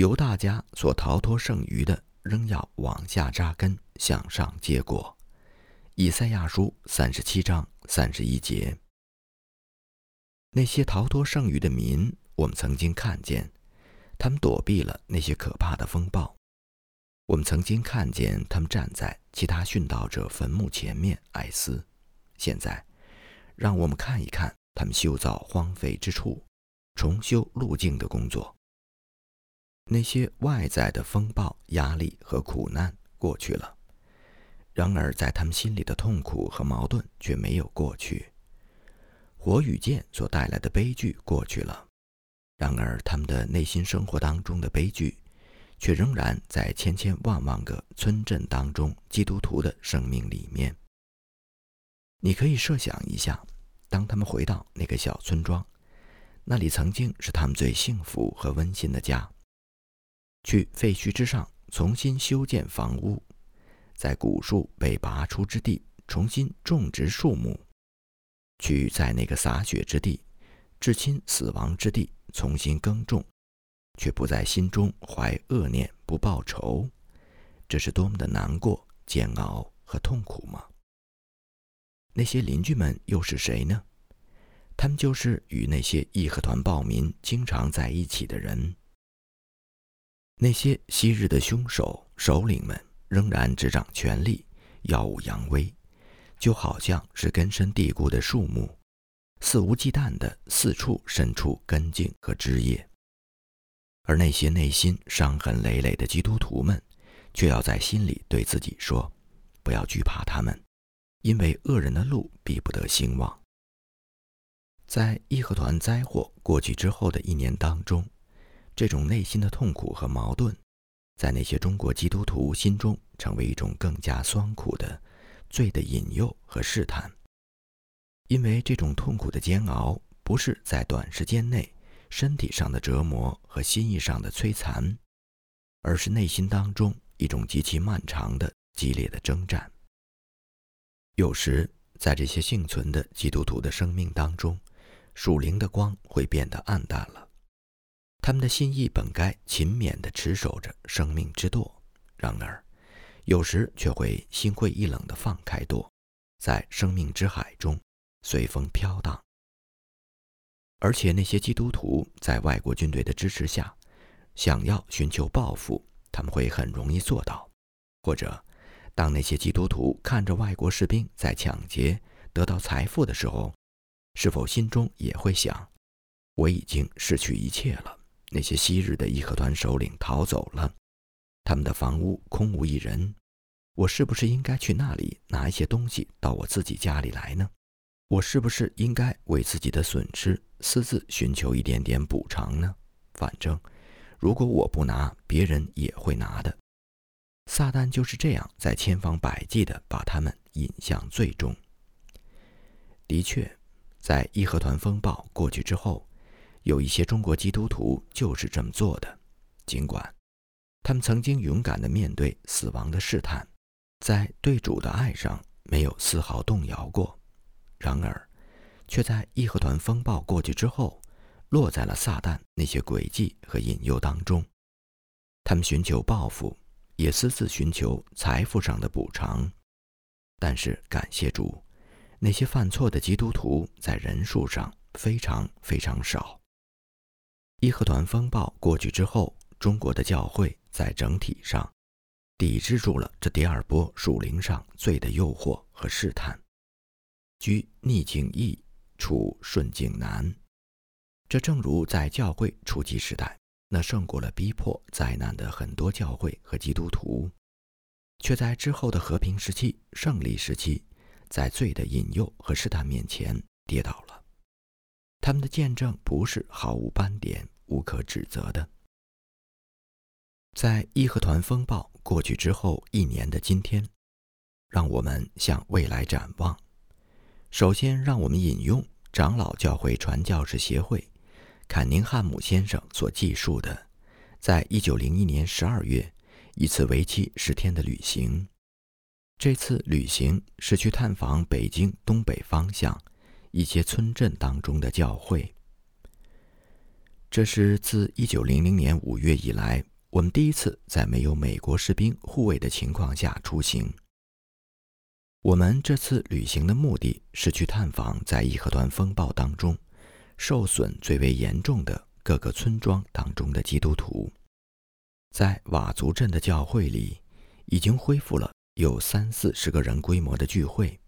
由大家所逃脱剩余的，仍要往下扎根，向上结果。以赛亚书三十七章三十一节。那些逃脱剩余的民，我们曾经看见，他们躲避了那些可怕的风暴。我们曾经看见他们站在其他殉道者坟墓前面哀思。现在，让我们看一看他们修造荒废之处、重修路径的工作。那些外在的风暴、压力和苦难过去了，然而在他们心里的痛苦和矛盾却没有过去。火与剑所带来的悲剧过去了，然而他们的内心生活当中的悲剧，却仍然在千千万万个村镇当中基督徒的生命里面。你可以设想一下，当他们回到那个小村庄，那里曾经是他们最幸福和温馨的家。去废墟之上重新修建房屋，在古树被拔出之地重新种植树木，去在那个洒血之地、至亲死亡之地重新耕种，却不在心中怀恶念、不报仇，这是多么的难过、煎熬和痛苦吗？那些邻居们又是谁呢？他们就是与那些义和团暴民经常在一起的人。那些昔日的凶手首领们仍然执掌权力，耀武扬威，就好像是根深蒂固的树木，肆无忌惮地四处伸出根茎和枝叶。而那些内心伤痕累累的基督徒们，却要在心里对自己说：“不要惧怕他们，因为恶人的路必不得兴旺。”在义和团灾祸过去之后的一年当中。这种内心的痛苦和矛盾，在那些中国基督徒心中成为一种更加酸苦的罪的引诱和试探。因为这种痛苦的煎熬，不是在短时间内身体上的折磨和心意上的摧残，而是内心当中一种极其漫长的、激烈的征战。有时，在这些幸存的基督徒的生命当中，属灵的光会变得暗淡了。他们的心意本该勤勉地持守着生命之舵，然而，有时却会心灰意冷地放开舵，在生命之海中随风飘荡。而且，那些基督徒在外国军队的支持下，想要寻求报复，他们会很容易做到；或者，当那些基督徒看着外国士兵在抢劫得到财富的时候，是否心中也会想：我已经失去一切了？那些昔日的义和团首领逃走了，他们的房屋空无一人。我是不是应该去那里拿一些东西到我自己家里来呢？我是不是应该为自己的损失私自寻求一点点补偿呢？反正，如果我不拿，别人也会拿的。撒旦就是这样在千方百计地把他们引向最终。的确，在义和团风暴过去之后。有一些中国基督徒就是这么做的，尽管他们曾经勇敢地面对死亡的试探，在对主的爱上没有丝毫动摇过，然而，却在义和团风暴过去之后，落在了撒旦那些诡计和引诱当中。他们寻求报复，也私自寻求财富上的补偿，但是感谢主，那些犯错的基督徒在人数上非常非常少。义和团风暴过去之后，中国的教会在整体上抵制住了这第二波属灵上罪的诱惑和试探。居逆境易，处顺境难。这正如在教会初期时代，那胜过了逼迫灾难的很多教会和基督徒，却在之后的和平时期、胜利时期，在罪的引诱和试探面前跌倒了。他们的见证不是毫无斑点、无可指责的。在义和团风暴过去之后一年的今天，让我们向未来展望。首先，让我们引用长老教会传教士协会坎宁汉姆先生所记述的，在一九零一年十二月一次为期十天的旅行。这次旅行是去探访北京东北方向。一些村镇当中的教会，这是自1900年5月以来，我们第一次在没有美国士兵护卫的情况下出行。我们这次旅行的目的是去探访在义和团风暴当中受损最为严重的各个村庄当中的基督徒。在佤族镇的教会里，已经恢复了有三四十个人规模的聚会。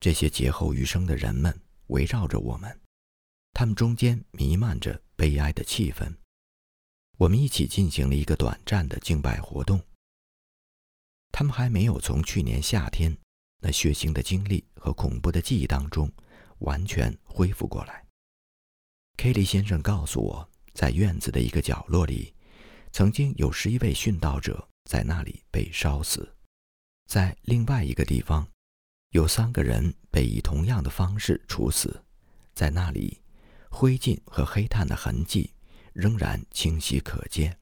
这些劫后余生的人们围绕着我们，他们中间弥漫着悲哀的气氛。我们一起进行了一个短暂的敬拜活动。他们还没有从去年夏天。那血腥的经历和恐怖的记忆当中，完全恢复过来。K 利先生告诉我，在院子的一个角落里，曾经有十一位殉道者在那里被烧死。在另外一个地方，有三个人被以同样的方式处死，在那里，灰烬和黑炭的痕迹仍然清晰可见。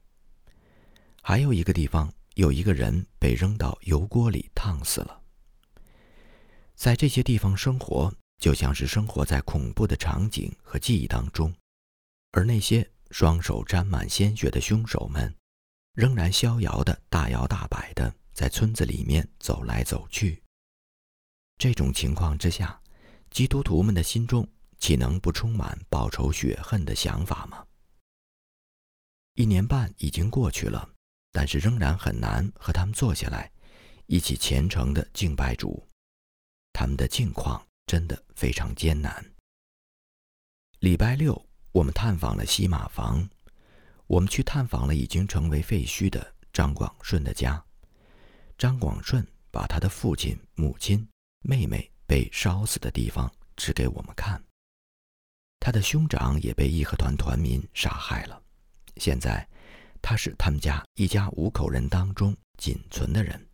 还有一个地方，有一个人被扔到油锅里烫死了。在这些地方生活，就像是生活在恐怖的场景和记忆当中，而那些双手沾满鲜血的凶手们，仍然逍遥的大摇大摆的在村子里面走来走去。这种情况之下，基督徒们的心中岂能不充满报仇雪恨的想法吗？一年半已经过去了，但是仍然很难和他们坐下来，一起虔诚的敬拜主。他们的境况真的非常艰难。礼拜六，我们探访了西马房，我们去探访了已经成为废墟的张广顺的家。张广顺把他的父亲、母亲、妹妹被烧死的地方指给我们看。他的兄长也被义和团团民杀害了。现在，他是他们家一家五口人当中仅存的人。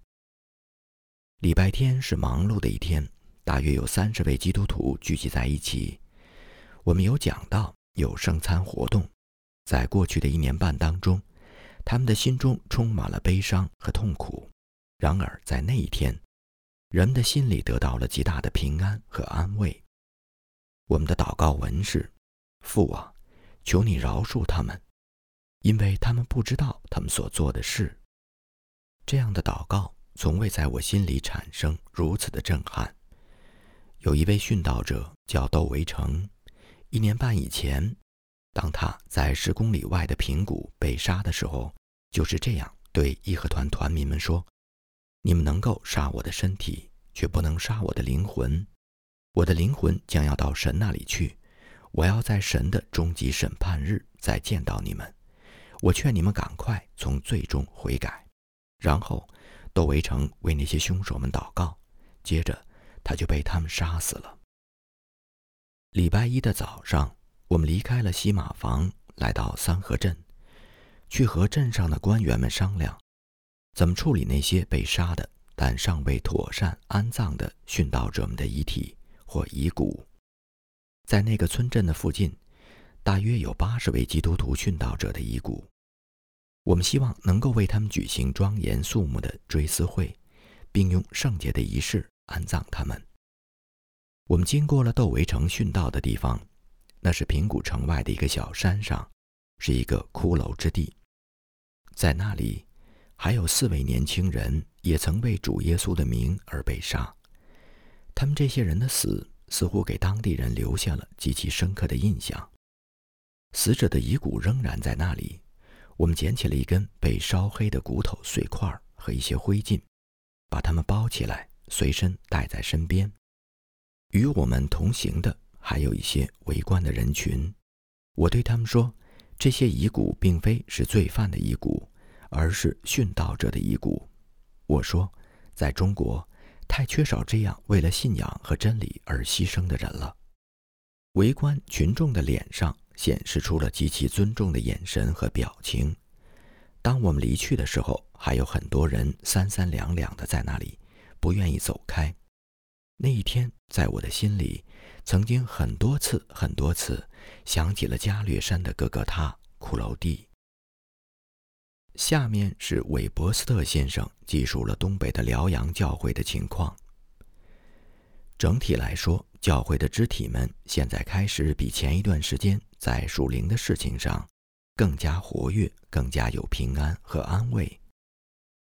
礼拜天是忙碌的一天，大约有三十位基督徒聚集在一起。我们有讲到，有圣餐活动。在过去的一年半当中，他们的心中充满了悲伤和痛苦。然而，在那一天，人的心里得到了极大的平安和安慰。我们的祷告文是：“父啊，求你饶恕他们，因为他们不知道他们所做的事。”这样的祷告。从未在我心里产生如此的震撼。有一位殉道者叫窦维成，一年半以前，当他在十公里外的平谷被杀的时候，就是这样对义和团团民们说：“你们能够杀我的身体，却不能杀我的灵魂。我的灵魂将要到神那里去，我要在神的终极审判日再见到你们。我劝你们赶快从罪中悔改，然后。”窦维成为那些凶手们祷告，接着他就被他们杀死了。礼拜一的早上，我们离开了西马房，来到三河镇，去和镇上的官员们商量，怎么处理那些被杀的但尚未妥善安葬的殉道者们的遗体或遗骨。在那个村镇的附近，大约有八十位基督徒殉道者的遗骨。我们希望能够为他们举行庄严肃穆的追思会，并用圣洁的仪式安葬他们。我们经过了窦维成殉道的地方，那是平谷城外的一个小山上，是一个骷髅之地。在那里，还有四位年轻人也曾为主耶稣的名而被杀。他们这些人的死似乎给当地人留下了极其深刻的印象。死者的遗骨仍然在那里。我们捡起了一根被烧黑的骨头碎块和一些灰烬，把它们包起来，随身带在身边。与我们同行的还有一些围观的人群。我对他们说：“这些遗骨并非是罪犯的遗骨，而是殉道者的遗骨。”我说：“在中国，太缺少这样为了信仰和真理而牺牲的人了。”围观群众的脸上。显示出了极其尊重的眼神和表情。当我们离去的时候，还有很多人三三两两的在那里，不愿意走开。那一天，在我的心里，曾经很多次、很多次想起了加略山的哥哥他骷髅地。下面是韦伯斯特先生记述了东北的辽阳教会的情况。整体来说，教会的肢体们现在开始比前一段时间在属灵的事情上更加活跃，更加有平安和安慰。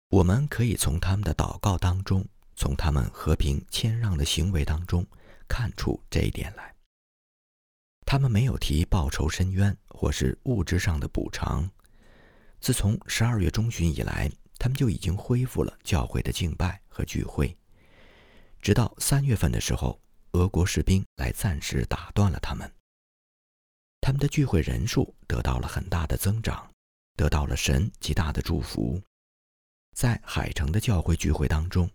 我们可以从他们的祷告当中，从他们和平谦让的行为当中看出这一点来。他们没有提报仇申冤或是物质上的补偿。自从十二月中旬以来，他们就已经恢复了教会的敬拜和聚会。直到三月份的时候，俄国士兵来暂时打断了他们。他们的聚会人数得到了很大的增长，得到了神极大的祝福。在海城的教会聚会当中，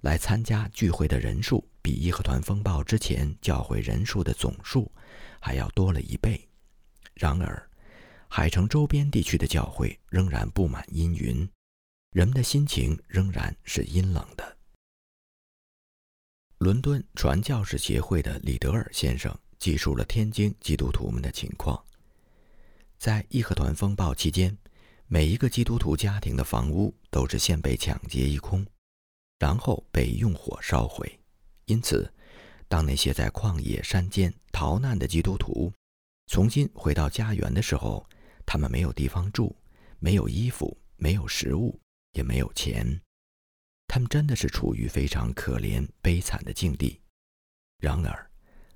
来参加聚会的人数比义和团风暴之前教会人数的总数还要多了一倍。然而，海城周边地区的教会仍然布满阴云，人们的心情仍然是阴冷的。伦敦传教士协会的李德尔先生记述了天津基督徒们的情况，在义和团风暴期间。每一个基督徒家庭的房屋都是先被抢劫一空，然后被用火烧毁。因此，当那些在旷野山间逃难的基督徒重新回到家园的时候，他们没有地方住，没有衣服，没有食物，也没有钱。他们真的是处于非常可怜悲惨的境地。然而，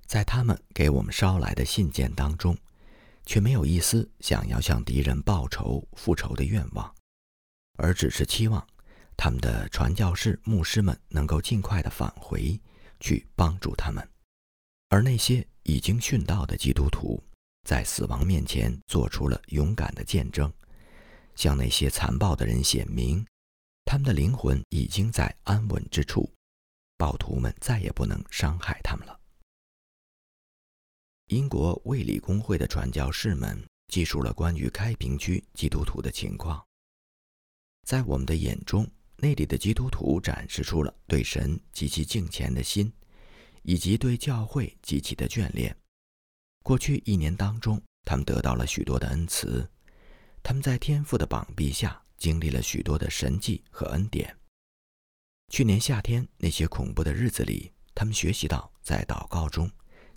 在他们给我们捎来的信件当中，却没有一丝想要向敌人报仇复仇的愿望，而只是期望他们的传教士、牧师们能够尽快的返回，去帮助他们。而那些已经殉道的基督徒，在死亡面前做出了勇敢的见证，向那些残暴的人显明，他们的灵魂已经在安稳之处，暴徒们再也不能伤害他们了。英国卫理公会的传教士们记述了关于开平区基督徒的情况。在我们的眼中，那里的基督徒展示出了对神及其敬虔的心，以及对教会极其的眷恋。过去一年当中，他们得到了许多的恩慈，他们在天父的膀臂下经历了许多的神迹和恩典。去年夏天那些恐怖的日子里，他们学习到在祷告中。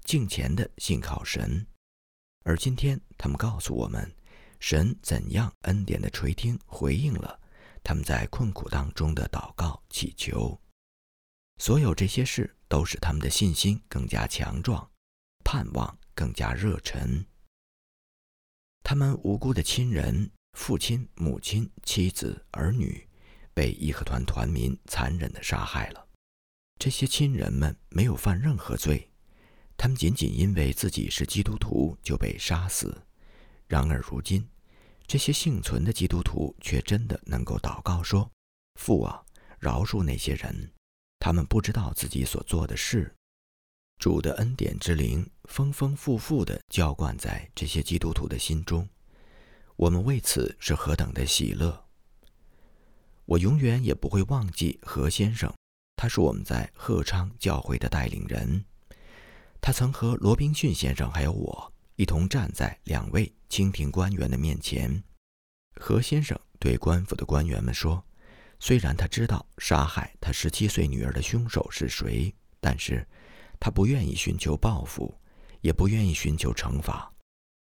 敬虔的信靠神，而今天他们告诉我们，神怎样恩典的垂听回应了他们在困苦当中的祷告祈求。所有这些事都使他们的信心更加强壮，盼望更加热忱。他们无辜的亲人、父亲、母亲、妻子、儿女，被义和团团民残忍的杀害了。这些亲人们没有犯任何罪。他们仅仅因为自己是基督徒就被杀死，然而如今，这些幸存的基督徒却真的能够祷告说：“父啊，饶恕那些人，他们不知道自己所做的事。”主的恩典之灵丰丰富富地浇灌在这些基督徒的心中，我们为此是何等的喜乐！我永远也不会忘记何先生，他是我们在鹤昌教会的带领人。他曾和罗宾逊先生还有我一同站在两位清廷官员的面前。何先生对官府的官员们说：“虽然他知道杀害他十七岁女儿的凶手是谁，但是他不愿意寻求报复，也不愿意寻求惩罚，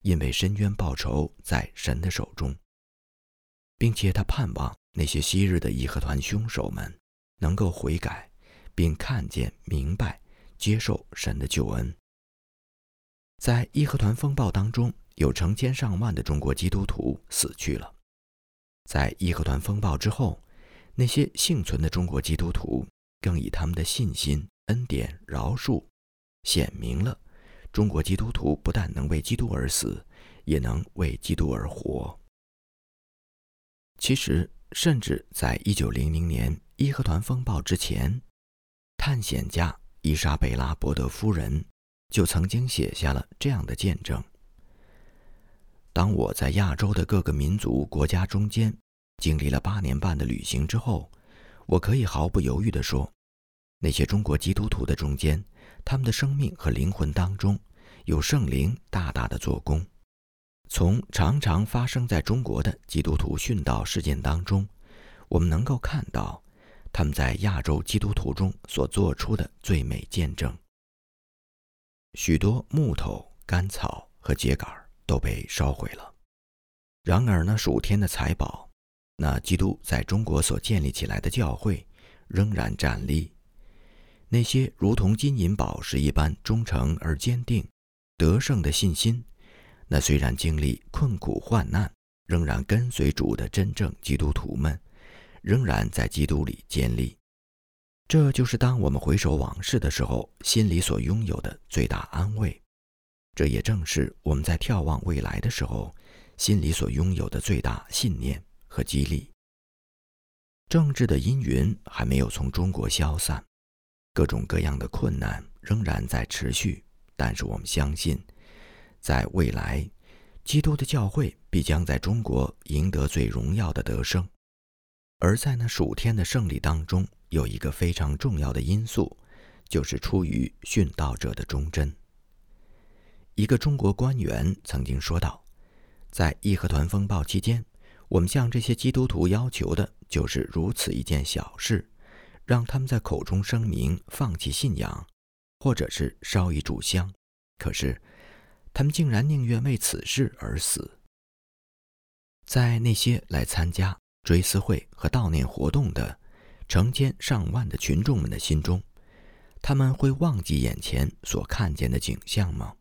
因为深冤报仇在神的手中，并且他盼望那些昔日的义和团凶手们能够悔改，并看见明白。”接受神的救恩。在义和团风暴当中，有成千上万的中国基督徒死去了。在义和团风暴之后，那些幸存的中国基督徒更以他们的信心、恩典、饶恕，显明了中国基督徒不但能为基督而死，也能为基督而活。其实，甚至在一九零零年义和团风暴之前，探险家。伊莎贝拉·伯德夫人就曾经写下了这样的见证：当我在亚洲的各个民族国家中间经历了八年半的旅行之后，我可以毫不犹豫地说，那些中国基督徒的中间，他们的生命和灵魂当中有圣灵大大的做工。从常常发生在中国的基督徒殉道事件当中，我们能够看到。他们在亚洲基督徒中所做出的最美见证。许多木头、干草和秸秆都被烧毁了，然而那数天的财宝，那基督在中国所建立起来的教会，仍然站立。那些如同金银宝石一般忠诚而坚定、得胜的信心，那虽然经历困苦患难，仍然跟随主的真正基督徒们，仍然在基督里坚立。这就是当我们回首往事的时候，心里所拥有的最大安慰。这也正是我们在眺望未来的时候，心里所拥有的最大信念和激励。政治的阴云还没有从中国消散，各种各样的困难仍然在持续。但是我们相信，在未来，基督的教会必将在中国赢得最荣耀的得胜。而在那数天的胜利当中，有一个非常重要的因素，就是出于殉道者的忠贞。一个中国官员曾经说道：“在义和团风暴期间，我们向这些基督徒要求的就是如此一件小事，让他们在口中声明放弃信仰，或者是烧一炷香。可是，他们竟然宁愿为此事而死。在那些来参加。”追思会和悼念活动的成千上万的群众们的心中，他们会忘记眼前所看见的景象吗？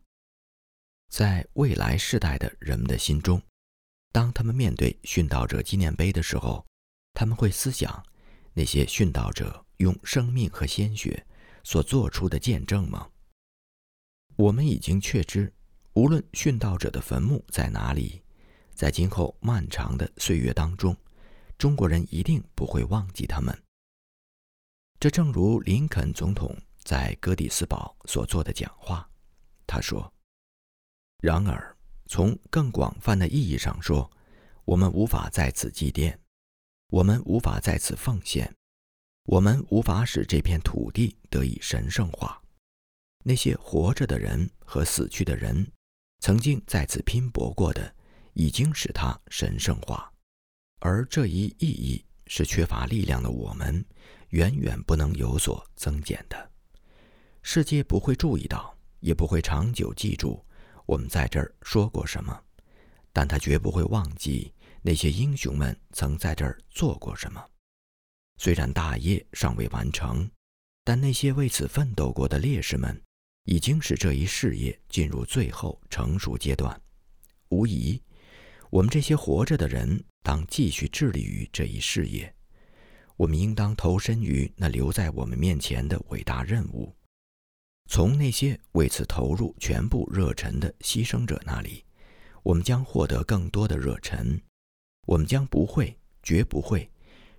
在未来世代的人们的心中，当他们面对殉道者纪念碑的时候，他们会思想那些殉道者用生命和鲜血所做出的见证吗？我们已经确知，无论殉道者的坟墓在哪里，在今后漫长的岁月当中。中国人一定不会忘记他们。这正如林肯总统在哥底斯堡所做的讲话，他说：“然而，从更广泛的意义上说，我们无法在此祭奠，我们无法在此奉献，我们无法使这片土地得以神圣化。那些活着的人和死去的人，曾经在此拼搏过的，已经使它神圣化。”而这一意义是缺乏力量的我们，远远不能有所增减的。世界不会注意到，也不会长久记住我们在这儿说过什么，但他绝不会忘记那些英雄们曾在这儿做过什么。虽然大业尚未完成，但那些为此奋斗过的烈士们，已经使这一事业进入最后成熟阶段。无疑。我们这些活着的人，当继续致力于这一事业。我们应当投身于那留在我们面前的伟大任务。从那些为此投入全部热忱的牺牲者那里，我们将获得更多的热忱。我们将不会，绝不会，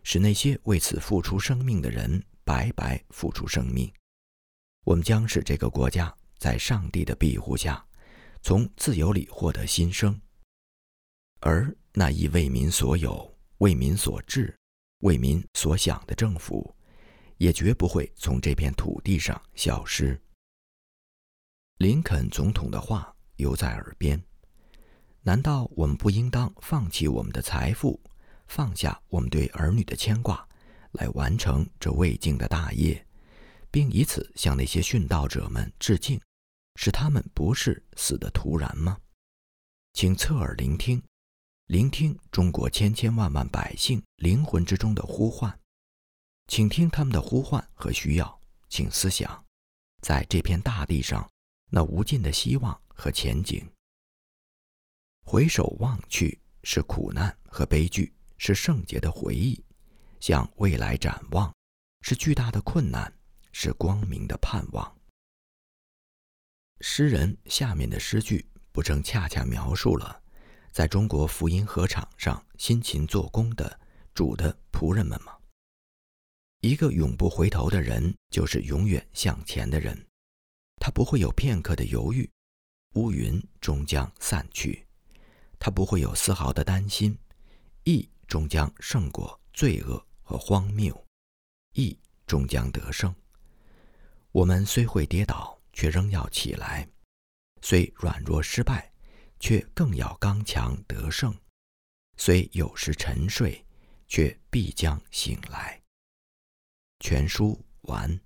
使那些为此付出生命的人白白付出生命。我们将使这个国家在上帝的庇护下，从自由里获得新生。而那一为民所有、为民所治、为民所想的政府，也绝不会从这片土地上消失。林肯总统的话犹在耳边：难道我们不应当放弃我们的财富，放下我们对儿女的牵挂，来完成这未竟的大业，并以此向那些殉道者们致敬，使他们不是死的突然吗？请侧耳聆听。聆听中国千千万万百姓灵魂之中的呼唤，请听他们的呼唤和需要，请思想，在这片大地上那无尽的希望和前景。回首望去，是苦难和悲剧，是圣洁的回忆；向未来展望，是巨大的困难，是光明的盼望。诗人下面的诗句，不正恰恰描述了？在中国福音禾场上辛勤做工的主的仆人们吗？一个永不回头的人，就是永远向前的人。他不会有片刻的犹豫，乌云终将散去；他不会有丝毫的担心，义终将胜过罪恶和荒谬，义终将得胜。我们虽会跌倒，却仍要起来；虽软弱失败。却更要刚强得胜，虽有时沉睡，却必将醒来。全书完。